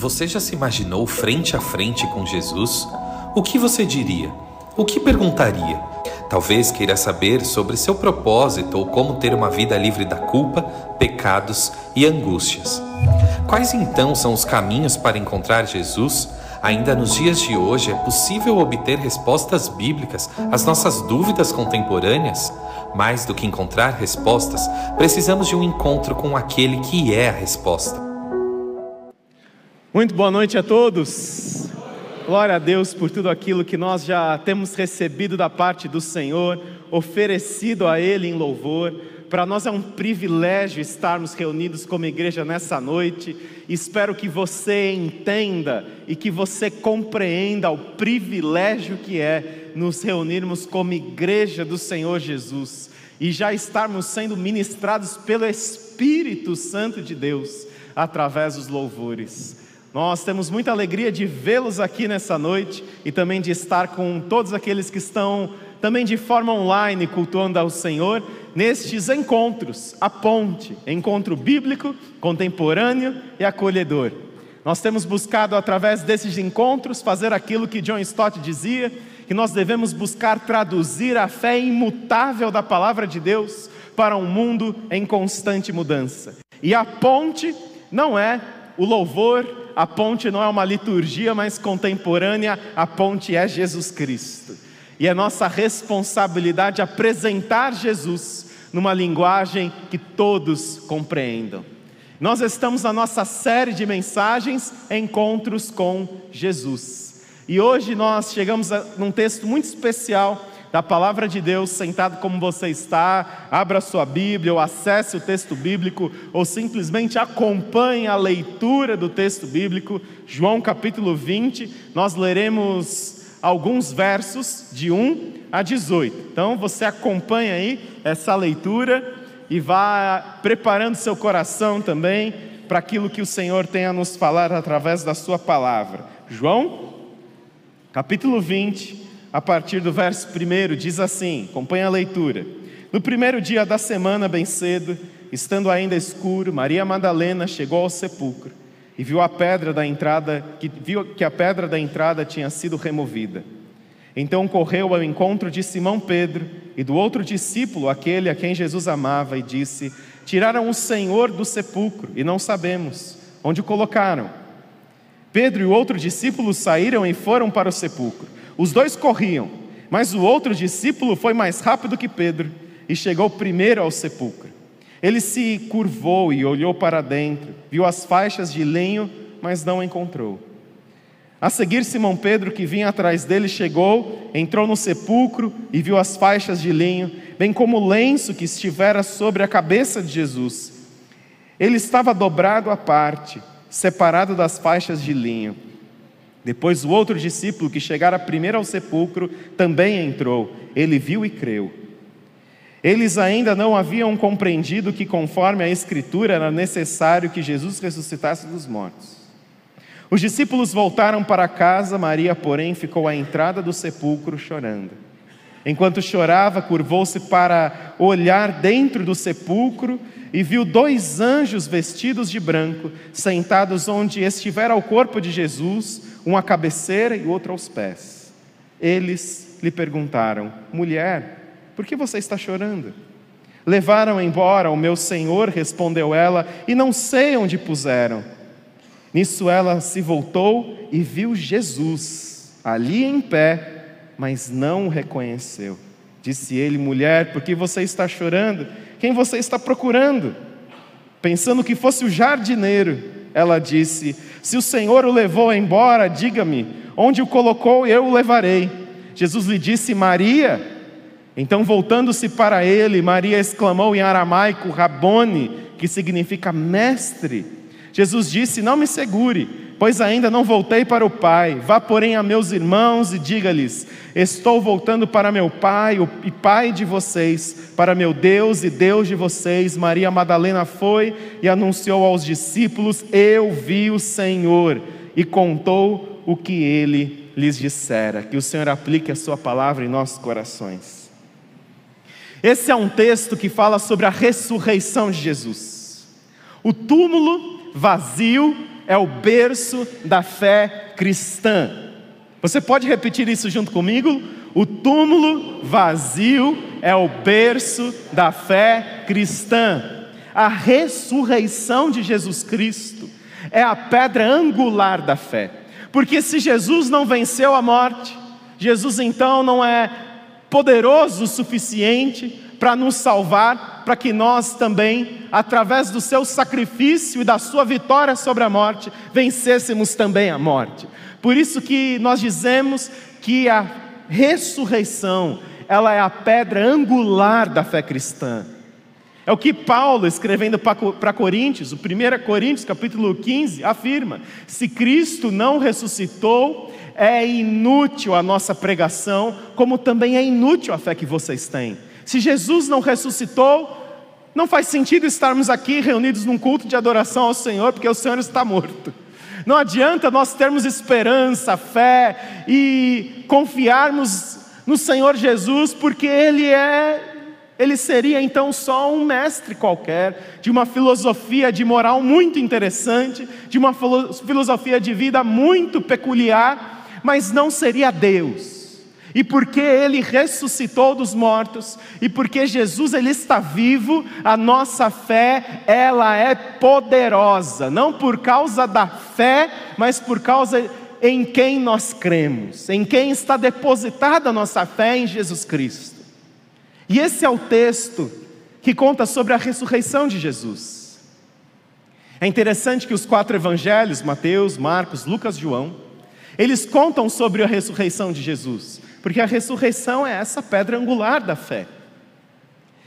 Você já se imaginou frente a frente com Jesus? O que você diria? O que perguntaria? Talvez queira saber sobre seu propósito ou como ter uma vida livre da culpa, pecados e angústias. Quais então são os caminhos para encontrar Jesus? Ainda nos dias de hoje é possível obter respostas bíblicas às nossas dúvidas contemporâneas? Mais do que encontrar respostas, precisamos de um encontro com aquele que é a resposta. Muito boa noite a todos. Glória a Deus por tudo aquilo que nós já temos recebido da parte do Senhor, oferecido a Ele em louvor. Para nós é um privilégio estarmos reunidos como igreja nessa noite. Espero que você entenda e que você compreenda o privilégio que é nos reunirmos como igreja do Senhor Jesus e já estarmos sendo ministrados pelo Espírito Santo de Deus através dos louvores. Nós temos muita alegria de vê-los aqui nessa noite e também de estar com todos aqueles que estão também de forma online cultuando ao Senhor nestes encontros, a ponte, encontro bíblico, contemporâneo e acolhedor. Nós temos buscado através desses encontros fazer aquilo que John Stott dizia, que nós devemos buscar traduzir a fé imutável da palavra de Deus para um mundo em constante mudança. E a ponte não é o louvor a ponte não é uma liturgia mais contemporânea, a ponte é Jesus Cristo. E é nossa responsabilidade apresentar Jesus numa linguagem que todos compreendam. Nós estamos na nossa série de mensagens Encontros com Jesus. E hoje nós chegamos a um texto muito especial da palavra de Deus, sentado como você está, abra sua Bíblia, ou acesse o texto bíblico, ou simplesmente acompanhe a leitura do texto bíblico, João capítulo 20, nós leremos alguns versos de 1 a 18. Então você acompanha aí essa leitura e vá preparando seu coração também para aquilo que o Senhor tem a nos falar através da sua palavra. João, capítulo 20, a partir do verso 1, diz assim: acompanha a leitura. No primeiro dia da semana, bem cedo, estando ainda escuro, Maria Madalena chegou ao sepulcro e viu a pedra da entrada, que viu que a pedra da entrada tinha sido removida. Então correu ao encontro de Simão Pedro e do outro discípulo, aquele a quem Jesus amava, e disse: Tiraram o Senhor do sepulcro e não sabemos onde o colocaram. Pedro e o outro discípulo saíram e foram para o sepulcro. Os dois corriam, mas o outro discípulo foi mais rápido que Pedro e chegou primeiro ao sepulcro. Ele se curvou e olhou para dentro, viu as faixas de lenho, mas não encontrou. A seguir, Simão Pedro, que vinha atrás dele, chegou, entrou no sepulcro e viu as faixas de linho, bem como o lenço que estivera sobre a cabeça de Jesus. Ele estava dobrado à parte, separado das faixas de linho. Depois o outro discípulo que chegara primeiro ao sepulcro também entrou. Ele viu e creu. Eles ainda não haviam compreendido que, conforme a Escritura, era necessário que Jesus ressuscitasse dos mortos. Os discípulos voltaram para casa, Maria, porém, ficou à entrada do sepulcro chorando. Enquanto chorava, curvou-se para olhar dentro do sepulcro e viu dois anjos vestidos de branco, sentados onde estivera o corpo de Jesus um à cabeceira e outro aos pés. Eles lhe perguntaram: Mulher, por que você está chorando? Levaram embora o meu senhor, respondeu ela, e não sei onde puseram. Nisso ela se voltou e viu Jesus ali em pé, mas não o reconheceu. Disse ele: Mulher, por que você está chorando? Quem você está procurando? Pensando que fosse o jardineiro, ela disse: Se o Senhor o levou embora, diga-me, onde o colocou, eu o levarei. Jesus lhe disse: Maria. Então, voltando-se para ele, Maria exclamou em aramaico, Rabone, que significa mestre. Jesus disse: Não me segure pois ainda não voltei para o Pai. Vá, porém, a meus irmãos e diga-lhes: Estou voltando para meu Pai e Pai de vocês, para meu Deus e Deus de vocês. Maria Madalena foi e anunciou aos discípulos: Eu vi o Senhor, e contou o que ele lhes dissera. Que o Senhor aplique a Sua palavra em nossos corações. Esse é um texto que fala sobre a ressurreição de Jesus. O túmulo vazio é o berço da fé cristã. Você pode repetir isso junto comigo? O túmulo vazio é o berço da fé cristã. A ressurreição de Jesus Cristo é a pedra angular da fé. Porque se Jesus não venceu a morte, Jesus então não é poderoso o suficiente para nos salvar, para que nós também, através do seu sacrifício e da sua vitória sobre a morte, vencêssemos também a morte. Por isso que nós dizemos que a ressurreição, ela é a pedra angular da fé cristã. É o que Paulo, escrevendo para Coríntios, o 1 Coríntios, capítulo 15, afirma: se Cristo não ressuscitou, é inútil a nossa pregação, como também é inútil a fé que vocês têm. Se Jesus não ressuscitou, não faz sentido estarmos aqui reunidos num culto de adoração ao Senhor, porque o Senhor está morto. Não adianta nós termos esperança, fé e confiarmos no Senhor Jesus, porque Ele é ele seria então só um mestre qualquer, de uma filosofia de moral muito interessante, de uma filosofia de vida muito peculiar, mas não seria Deus. E porque ele ressuscitou dos mortos, e porque Jesus ele está vivo, a nossa fé, ela é poderosa, não por causa da fé, mas por causa em quem nós cremos, em quem está depositada a nossa fé em Jesus Cristo. E esse é o texto que conta sobre a ressurreição de Jesus. É interessante que os quatro evangelhos, Mateus, Marcos, Lucas, João, eles contam sobre a ressurreição de Jesus, porque a ressurreição é essa pedra angular da fé.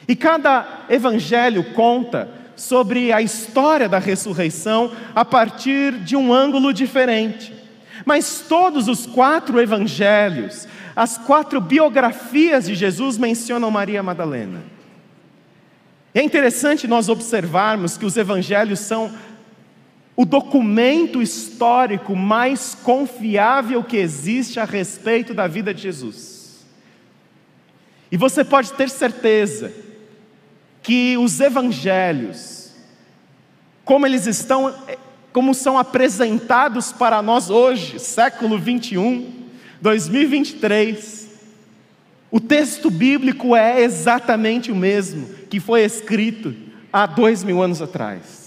E cada evangelho conta sobre a história da ressurreição a partir de um ângulo diferente. Mas todos os quatro evangelhos as quatro biografias de Jesus mencionam Maria Madalena. É interessante nós observarmos que os evangelhos são o documento histórico mais confiável que existe a respeito da vida de Jesus. E você pode ter certeza que os evangelhos, como eles estão, como são apresentados para nós hoje, século 21, 2023, o texto bíblico é exatamente o mesmo que foi escrito há dois mil anos atrás.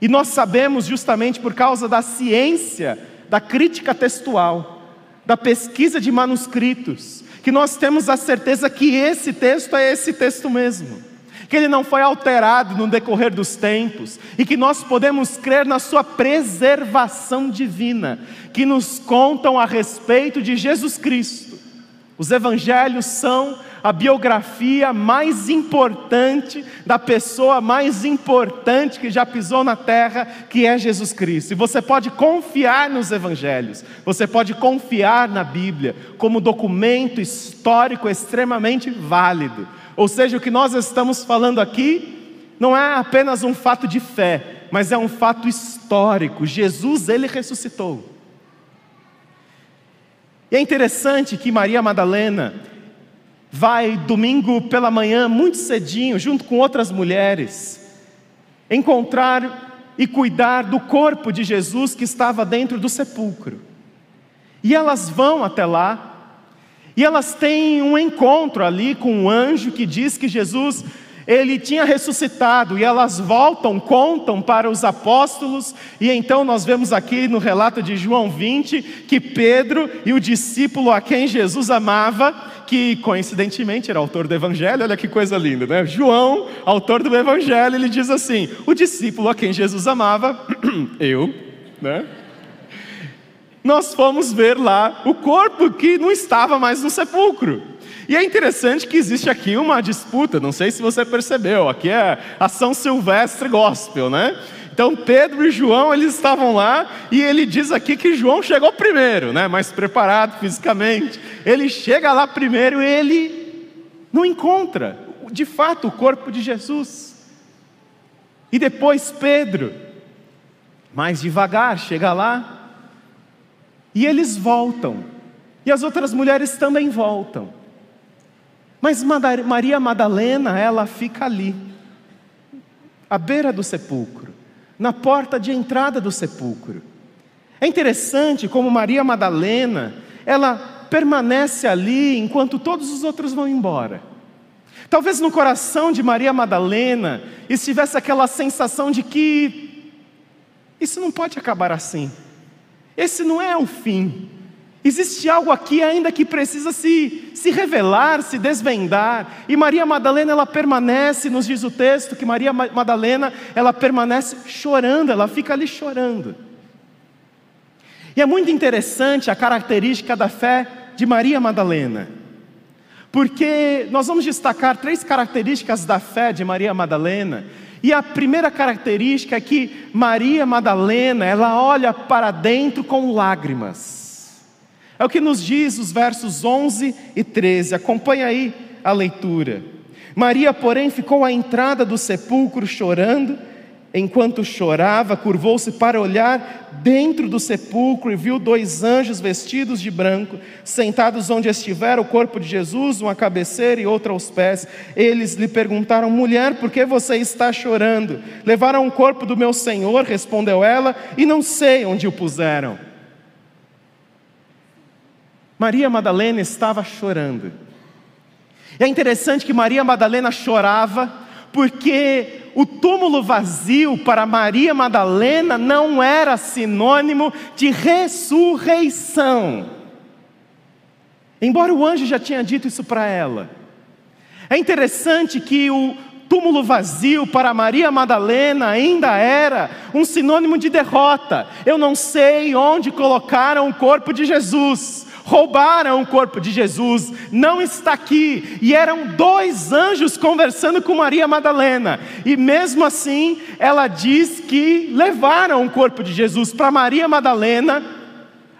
E nós sabemos justamente por causa da ciência, da crítica textual, da pesquisa de manuscritos, que nós temos a certeza que esse texto é esse texto mesmo que ele não foi alterado no decorrer dos tempos e que nós podemos crer na sua preservação divina, que nos contam a respeito de Jesus Cristo. Os evangelhos são a biografia mais importante da pessoa mais importante que já pisou na terra, que é Jesus Cristo. E você pode confiar nos evangelhos, você pode confiar na Bíblia como documento histórico extremamente válido ou seja, o que nós estamos falando aqui não é apenas um fato de fé, mas é um fato histórico. Jesus, ele ressuscitou. E é interessante que Maria Madalena vai domingo pela manhã, muito cedinho, junto com outras mulheres, encontrar e cuidar do corpo de Jesus que estava dentro do sepulcro. E elas vão até lá, e elas têm um encontro ali com um anjo que diz que Jesus ele tinha ressuscitado e elas voltam, contam para os apóstolos, e então nós vemos aqui no relato de João 20 que Pedro e o discípulo a quem Jesus amava, que coincidentemente era autor do evangelho, olha que coisa linda, né? João, autor do evangelho, ele diz assim: o discípulo a quem Jesus amava, eu, né? nós fomos ver lá o corpo que não estava mais no sepulcro. E é interessante que existe aqui uma disputa, não sei se você percebeu, aqui é a São Silvestre Gospel, né? Então Pedro e João, eles estavam lá e ele diz aqui que João chegou primeiro, né? Mais preparado fisicamente. Ele chega lá primeiro e ele não encontra, de fato, o corpo de Jesus. E depois Pedro, mais devagar, chega lá e eles voltam. E as outras mulheres também voltam. Mas Maria Madalena, ela fica ali, à beira do sepulcro, na porta de entrada do sepulcro. É interessante como Maria Madalena, ela permanece ali enquanto todos os outros vão embora. Talvez no coração de Maria Madalena estivesse aquela sensação de que isso não pode acabar assim. Esse não é o fim. Existe algo aqui ainda que precisa se, se revelar, se desvendar. E Maria Madalena, ela permanece, nos diz o texto, que Maria Madalena, ela permanece chorando, ela fica ali chorando. E é muito interessante a característica da fé de Maria Madalena. Porque nós vamos destacar três características da fé de Maria Madalena. E a primeira característica é que Maria Madalena, ela olha para dentro com lágrimas. É o que nos diz os versos 11 e 13. Acompanha aí a leitura. Maria, porém, ficou à entrada do sepulcro chorando. Enquanto chorava, curvou-se para olhar dentro do sepulcro e viu dois anjos vestidos de branco, sentados onde estivera o corpo de Jesus, uma cabeceira e outra aos pés. Eles lhe perguntaram: Mulher, por que você está chorando? Levaram o corpo do meu senhor, respondeu ela, e não sei onde o puseram. Maria Madalena estava chorando. E é interessante que Maria Madalena chorava porque o túmulo vazio para Maria Madalena não era sinônimo de ressurreição. Embora o anjo já tinha dito isso para ela. É interessante que o túmulo vazio para Maria Madalena ainda era um sinônimo de derrota. Eu não sei onde colocaram o corpo de Jesus roubaram o corpo de Jesus, não está aqui. E eram dois anjos conversando com Maria Madalena, e mesmo assim, ela diz que levaram o corpo de Jesus para Maria Madalena.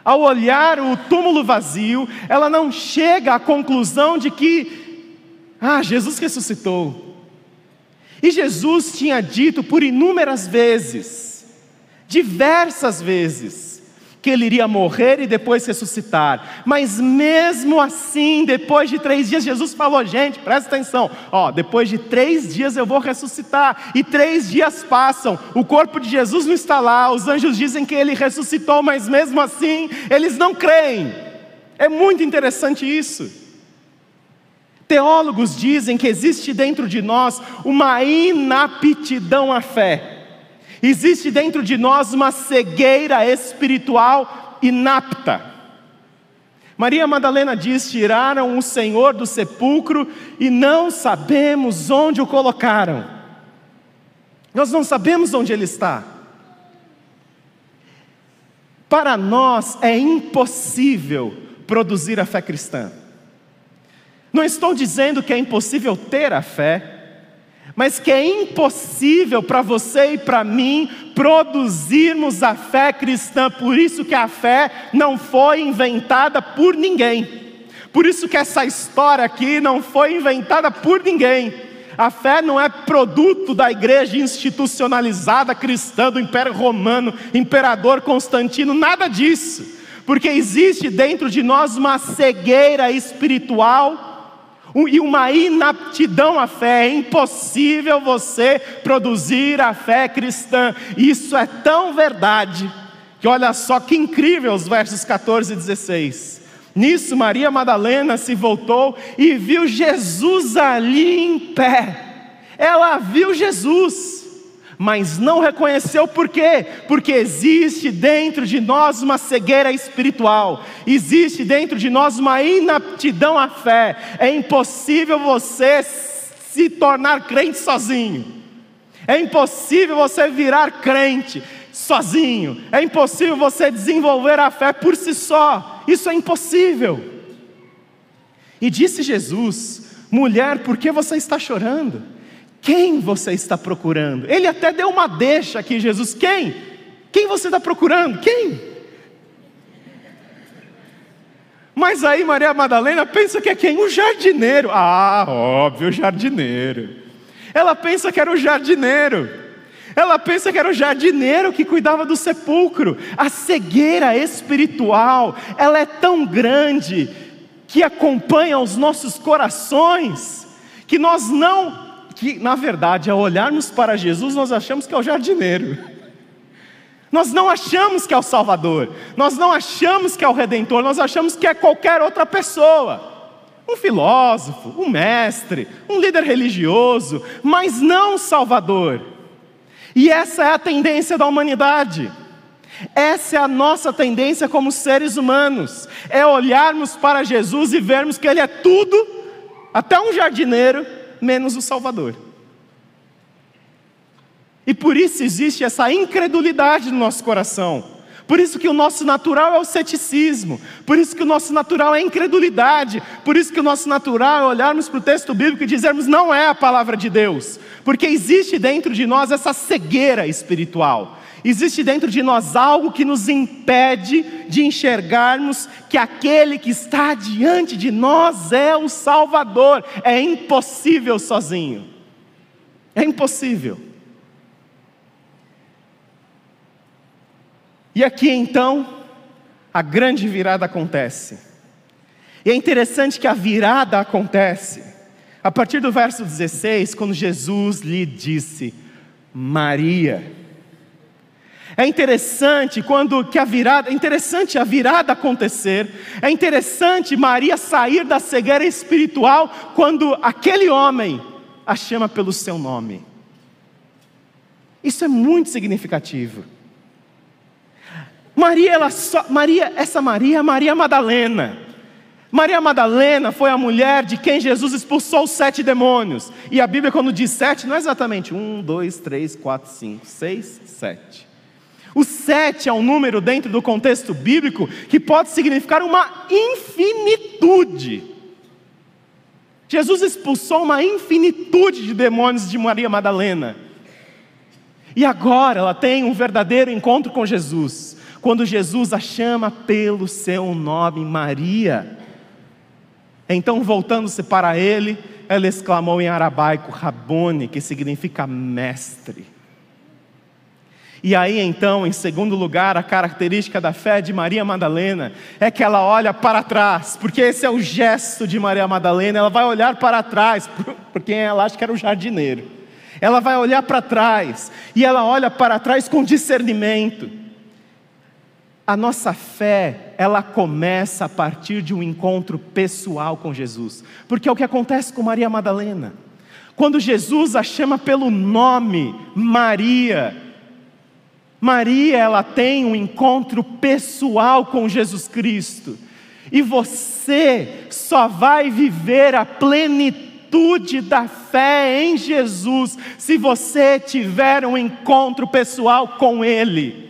Ao olhar o túmulo vazio, ela não chega à conclusão de que, ah, Jesus ressuscitou. E Jesus tinha dito por inúmeras vezes, diversas vezes, que ele iria morrer e depois ressuscitar. Mas mesmo assim, depois de três dias, Jesus falou: gente, presta atenção, ó, depois de três dias eu vou ressuscitar. E três dias passam, o corpo de Jesus não está lá, os anjos dizem que ele ressuscitou, mas mesmo assim, eles não creem. É muito interessante isso. Teólogos dizem que existe dentro de nós uma inaptidão à fé. Existe dentro de nós uma cegueira espiritual inapta. Maria Madalena diz: Tiraram o Senhor do sepulcro e não sabemos onde o colocaram. Nós não sabemos onde ele está. Para nós é impossível produzir a fé cristã. Não estou dizendo que é impossível ter a fé, mas que é impossível para você e para mim produzirmos a fé cristã. Por isso que a fé não foi inventada por ninguém. Por isso que essa história aqui não foi inventada por ninguém. A fé não é produto da igreja institucionalizada cristã do Império Romano, imperador Constantino, nada disso. Porque existe dentro de nós uma cegueira espiritual e uma inaptidão à fé. É impossível você produzir a fé cristã. Isso é tão verdade que olha só que incrível os versos 14 e 16. Nisso, Maria Madalena se voltou e viu Jesus ali em pé. Ela viu Jesus mas não reconheceu por quê? Porque existe dentro de nós uma cegueira espiritual, existe dentro de nós uma inaptidão à fé. É impossível você se tornar crente sozinho, é impossível você virar crente sozinho, é impossível você desenvolver a fé por si só, isso é impossível. E disse Jesus: mulher, por que você está chorando? Quem você está procurando? Ele até deu uma deixa aqui, Jesus. Quem? Quem você está procurando? Quem? Mas aí Maria Madalena pensa que é quem? O jardineiro. Ah, óbvio, o jardineiro. Ela pensa que era o jardineiro. Ela pensa que era o jardineiro que cuidava do sepulcro. A cegueira espiritual, ela é tão grande que acompanha os nossos corações, que nós não que, na verdade, ao olharmos para Jesus, nós achamos que é o jardineiro. Nós não achamos que é o Salvador, nós não achamos que é o Redentor, nós achamos que é qualquer outra pessoa. Um filósofo, um mestre, um líder religioso, mas não o Salvador. E essa é a tendência da humanidade. Essa é a nossa tendência como seres humanos: é olharmos para Jesus e vermos que Ele é tudo, até um jardineiro, menos o Salvador. E por isso existe essa incredulidade no nosso coração. Por isso que o nosso natural é o ceticismo, por isso que o nosso natural é a incredulidade, por isso que o nosso natural é olharmos para o texto bíblico e dizermos não é a palavra de Deus, porque existe dentro de nós essa cegueira espiritual. Existe dentro de nós algo que nos impede de enxergarmos que aquele que está diante de nós é o Salvador. É impossível sozinho. É impossível. E aqui então, a grande virada acontece. E é interessante que a virada acontece a partir do verso 16, quando Jesus lhe disse: Maria. É interessante quando que a virada, é interessante a virada acontecer. É interessante Maria sair da cegueira espiritual quando aquele homem a chama pelo seu nome. Isso é muito significativo. Maria, ela só, Maria, essa Maria, Maria Madalena. Maria Madalena foi a mulher de quem Jesus expulsou os sete demônios. E a Bíblia, quando diz sete, não é exatamente um, dois, três, quatro, cinco, seis, sete. O sete é um número dentro do contexto bíblico que pode significar uma infinitude. Jesus expulsou uma infinitude de demônios de Maria Madalena. E agora ela tem um verdadeiro encontro com Jesus quando Jesus a chama pelo seu nome, Maria. Então, voltando-se para ele, ela exclamou em arabaico, Rabone, que significa mestre. E aí então, em segundo lugar, a característica da fé de Maria Madalena é que ela olha para trás, porque esse é o gesto de Maria Madalena, ela vai olhar para trás, porque ela acha que era o jardineiro. Ela vai olhar para trás, e ela olha para trás com discernimento a nossa fé, ela começa a partir de um encontro pessoal com Jesus, porque é o que acontece com Maria Madalena. Quando Jesus a chama pelo nome Maria, Maria, ela tem um encontro pessoal com Jesus Cristo, e você só vai viver a plenitude da fé em Jesus se você tiver um encontro pessoal com Ele.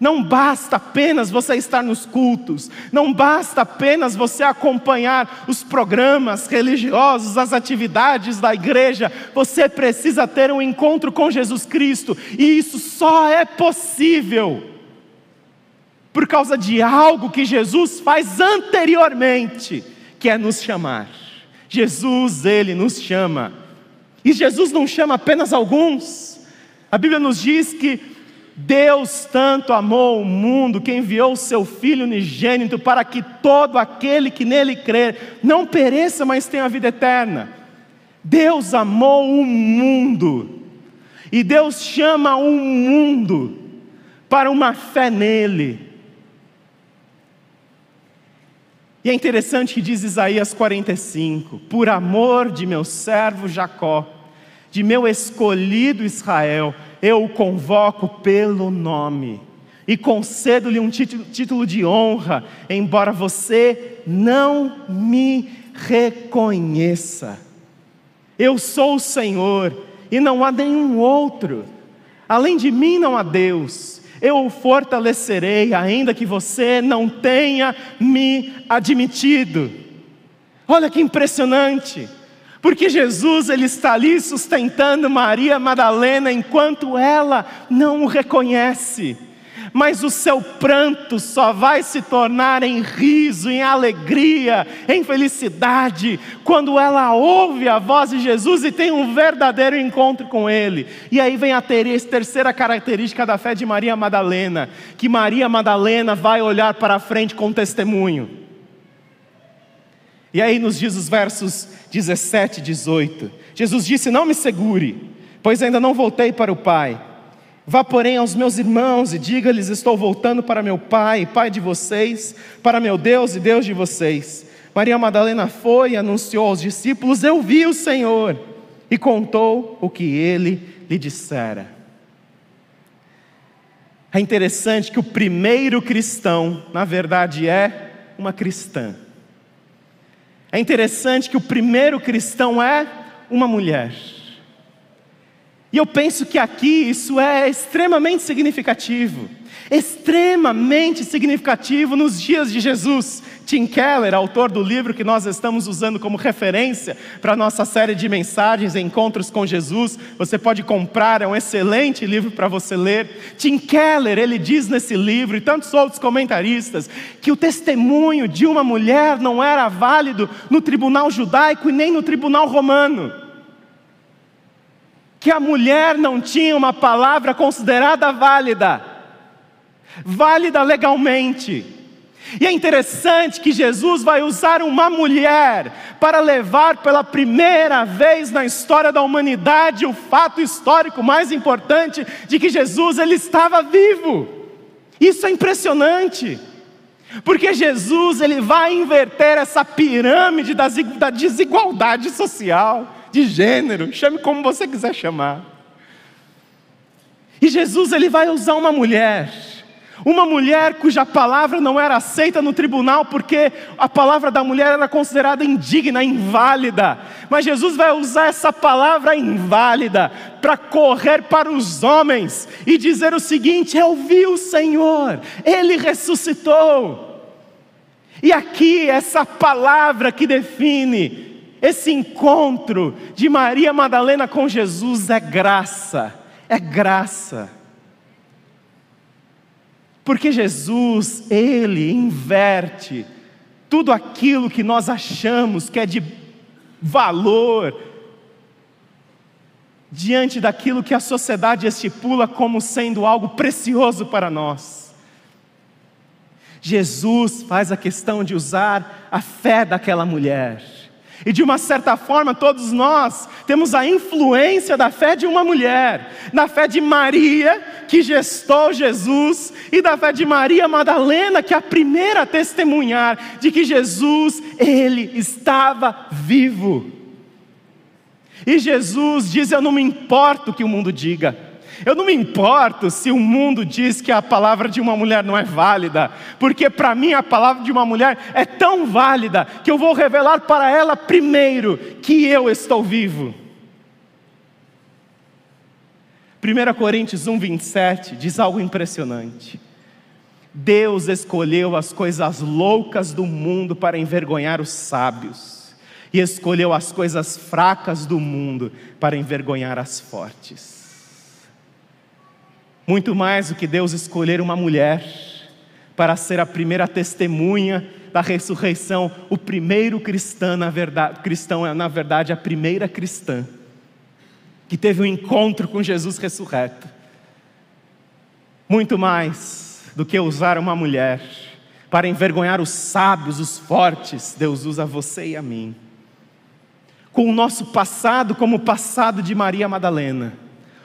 Não basta apenas você estar nos cultos, não basta apenas você acompanhar os programas religiosos, as atividades da igreja, você precisa ter um encontro com Jesus Cristo, e isso só é possível por causa de algo que Jesus faz anteriormente, que é nos chamar. Jesus, ele nos chama, e Jesus não chama apenas alguns, a Bíblia nos diz que Deus tanto amou o mundo que enviou o seu Filho unigênito para que todo aquele que nele crer não pereça, mas tenha a vida eterna. Deus amou o mundo e Deus chama o mundo para uma fé nele. E é interessante que diz Isaías 45: Por amor de meu servo Jacó, de meu escolhido Israel, eu o convoco pelo nome e concedo-lhe um título de honra, embora você não me reconheça. Eu sou o Senhor e não há nenhum outro. Além de mim não há Deus. Eu o fortalecerei, ainda que você não tenha me admitido. Olha que impressionante. Porque Jesus ele está ali sustentando Maria Madalena enquanto ela não o reconhece. Mas o seu pranto só vai se tornar em riso, em alegria, em felicidade, quando ela ouve a voz de Jesus e tem um verdadeiro encontro com Ele. E aí vem a terceira característica da fé de Maria Madalena: que Maria Madalena vai olhar para a frente com testemunho. E aí nos diz os versos 17 e 18: Jesus disse: Não me segure, pois ainda não voltei para o Pai. Vá, porém, aos meus irmãos e diga-lhes: Estou voltando para meu pai, pai de vocês, para meu Deus e Deus de vocês. Maria Madalena foi e anunciou aos discípulos: Eu vi o Senhor, e contou o que ele lhe dissera. É interessante que o primeiro cristão, na verdade, é uma cristã. É interessante que o primeiro cristão é uma mulher. E eu penso que aqui isso é extremamente significativo. Extremamente significativo nos dias de Jesus. Tim Keller, autor do livro que nós estamos usando como referência para a nossa série de mensagens Encontros com Jesus, você pode comprar, é um excelente livro para você ler. Tim Keller, ele diz nesse livro, e tantos outros comentaristas, que o testemunho de uma mulher não era válido no tribunal judaico e nem no tribunal romano que a mulher não tinha uma palavra considerada válida, válida legalmente. E é interessante que Jesus vai usar uma mulher para levar pela primeira vez na história da humanidade o fato histórico mais importante de que Jesus ele estava vivo. Isso é impressionante. Porque Jesus ele vai inverter essa pirâmide da desigualdade social de gênero, chame como você quiser chamar. E Jesus ele vai usar uma mulher, uma mulher cuja palavra não era aceita no tribunal porque a palavra da mulher era considerada indigna, inválida. Mas Jesus vai usar essa palavra inválida para correr para os homens e dizer o seguinte: Eu vi o Senhor, ele ressuscitou. E aqui essa palavra que define esse encontro de Maria Madalena com Jesus é graça, é graça. Porque Jesus, Ele inverte tudo aquilo que nós achamos que é de valor, diante daquilo que a sociedade estipula como sendo algo precioso para nós. Jesus faz a questão de usar a fé daquela mulher e de uma certa forma, todos nós temos a influência da fé de uma mulher, na fé de Maria, que gestou Jesus, e da fé de Maria Madalena, que é a primeira a testemunhar de que Jesus, ele estava vivo. E Jesus diz: Eu não me importo o que o mundo diga, eu não me importo se o mundo diz que a palavra de uma mulher não é válida, porque para mim a palavra de uma mulher é tão válida que eu vou revelar para ela primeiro que eu estou vivo. 1 Coríntios 1, 27 diz algo impressionante. Deus escolheu as coisas loucas do mundo para envergonhar os sábios, e escolheu as coisas fracas do mundo para envergonhar as fortes. Muito mais do que Deus escolher uma mulher para ser a primeira testemunha da ressurreição, o primeiro cristão, na verdade, cristão na verdade a primeira cristã que teve um encontro com Jesus ressurreto. Muito mais do que usar uma mulher para envergonhar os sábios, os fortes, Deus usa você e a mim. Com o nosso passado como o passado de Maria Madalena,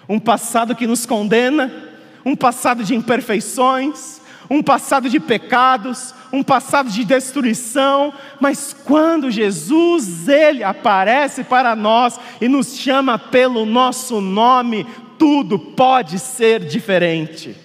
um passado que nos condena, um passado de imperfeições, um passado de pecados, um passado de destruição, mas quando Jesus ele aparece para nós e nos chama pelo nosso nome, tudo pode ser diferente.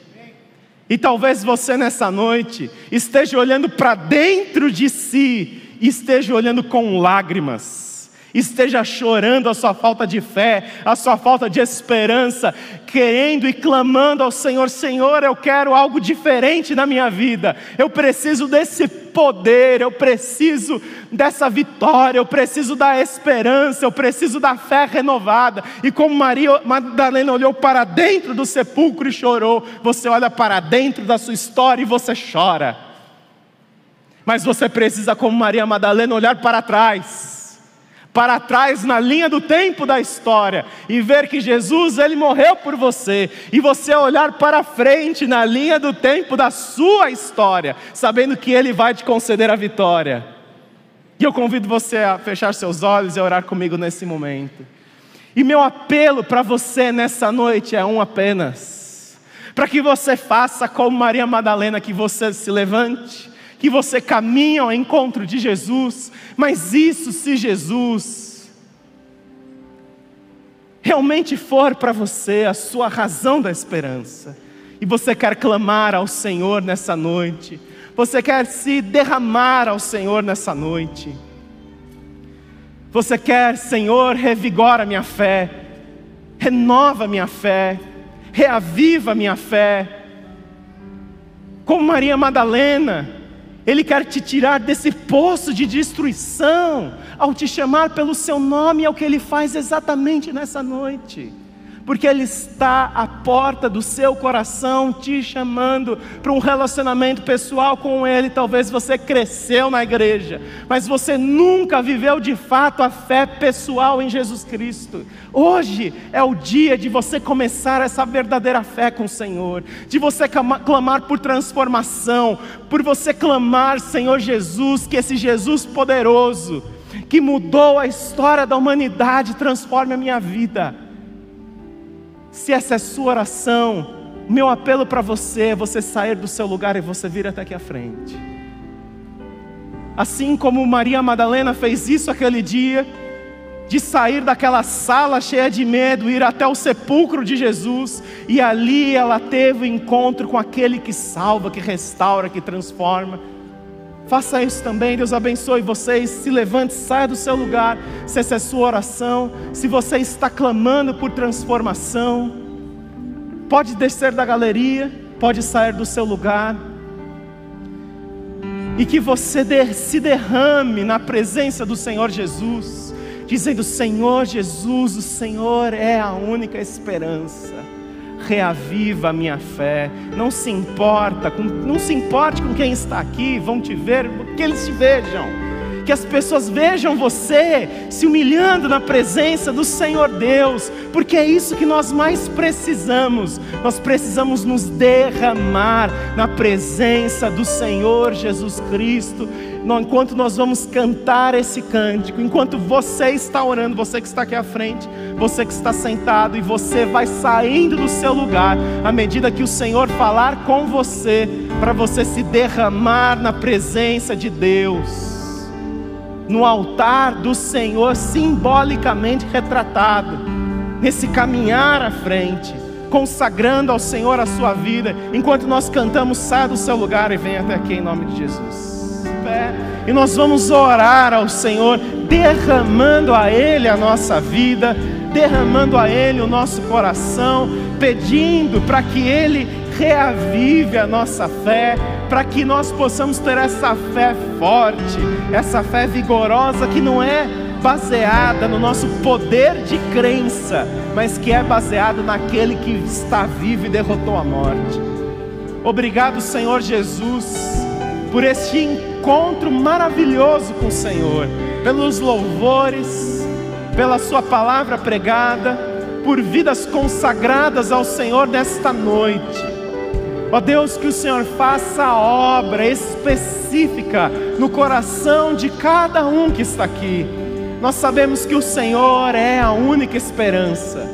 E talvez você nessa noite esteja olhando para dentro de si e esteja olhando com lágrimas esteja chorando a sua falta de fé, a sua falta de esperança, querendo e clamando ao Senhor: Senhor, eu quero algo diferente na minha vida, eu preciso desse poder, eu preciso dessa vitória, eu preciso da esperança, eu preciso da fé renovada. E como Maria Madalena olhou para dentro do sepulcro e chorou, você olha para dentro da sua história e você chora. Mas você precisa, como Maria Madalena, olhar para trás para trás na linha do tempo da história e ver que Jesus ele morreu por você e você olhar para frente na linha do tempo da sua história, sabendo que ele vai te conceder a vitória. E eu convido você a fechar seus olhos e a orar comigo nesse momento. E meu apelo para você nessa noite é um apenas. para que você faça como Maria Madalena, que você se levante, que você caminhe ao encontro de Jesus, mas isso se Jesus realmente for para você a sua razão da esperança, e você quer clamar ao Senhor nessa noite, você quer se derramar ao Senhor nessa noite, você quer, Senhor, revigora minha fé, renova minha fé, reaviva minha fé. Como Maria Madalena, Ele quer te tirar desse poço de destruição, ao te chamar pelo seu nome, é o que Ele faz exatamente nessa noite porque Ele está à porta do seu coração te chamando para um relacionamento pessoal com Ele. Talvez você cresceu na igreja, mas você nunca viveu de fato a fé pessoal em Jesus Cristo. Hoje é o dia de você começar essa verdadeira fé com o Senhor, de você clamar por transformação, por você clamar, Senhor Jesus, que esse Jesus poderoso, que mudou a história da humanidade, transforme a minha vida. Se essa é sua oração, meu apelo para você é você sair do seu lugar e você vir até aqui à frente. Assim como Maria Madalena fez isso aquele dia, de sair daquela sala cheia de medo, ir até o sepulcro de Jesus, e ali ela teve o encontro com aquele que salva, que restaura, que transforma. Faça isso também, Deus abençoe vocês. Se levante, saia do seu lugar. Se essa é a sua oração, se você está clamando por transformação, pode descer da galeria, pode sair do seu lugar. E que você se derrame na presença do Senhor Jesus, dizendo: Senhor Jesus, o Senhor é a única esperança reaviva a minha fé. Não se importa, com, não se importe com quem está aqui, vão te ver, que eles te vejam que as pessoas vejam você se humilhando na presença do Senhor Deus, porque é isso que nós mais precisamos. Nós precisamos nos derramar na presença do Senhor Jesus Cristo. Enquanto nós vamos cantar esse cântico, enquanto você está orando, você que está aqui à frente, você que está sentado e você vai saindo do seu lugar, à medida que o Senhor falar com você, para você se derramar na presença de Deus no altar do Senhor, simbolicamente retratado, nesse caminhar à frente, consagrando ao Senhor a sua vida, enquanto nós cantamos, saia do seu lugar e venha até aqui em nome de Jesus. E nós vamos orar ao Senhor, derramando a Ele a nossa vida, derramando a Ele o nosso coração, pedindo para que Ele reavive a nossa fé, para que nós possamos ter essa fé forte, essa fé vigorosa que não é baseada no nosso poder de crença, mas que é baseada naquele que está vivo e derrotou a morte. Obrigado, Senhor Jesus, por este encontro maravilhoso com o Senhor, pelos louvores, pela Sua palavra pregada, por vidas consagradas ao Senhor nesta noite. Ó Deus, que o Senhor faça a obra específica no coração de cada um que está aqui. Nós sabemos que o Senhor é a única esperança,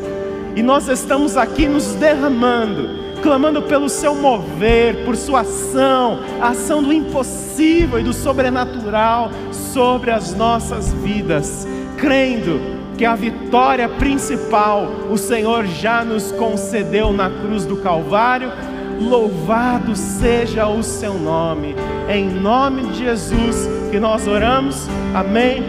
e nós estamos aqui nos derramando, clamando pelo seu mover, por sua ação, a ação do impossível e do sobrenatural sobre as nossas vidas, crendo que a vitória principal o Senhor já nos concedeu na cruz do Calvário louvado seja o seu nome. Em nome de Jesus que nós oramos. Amém.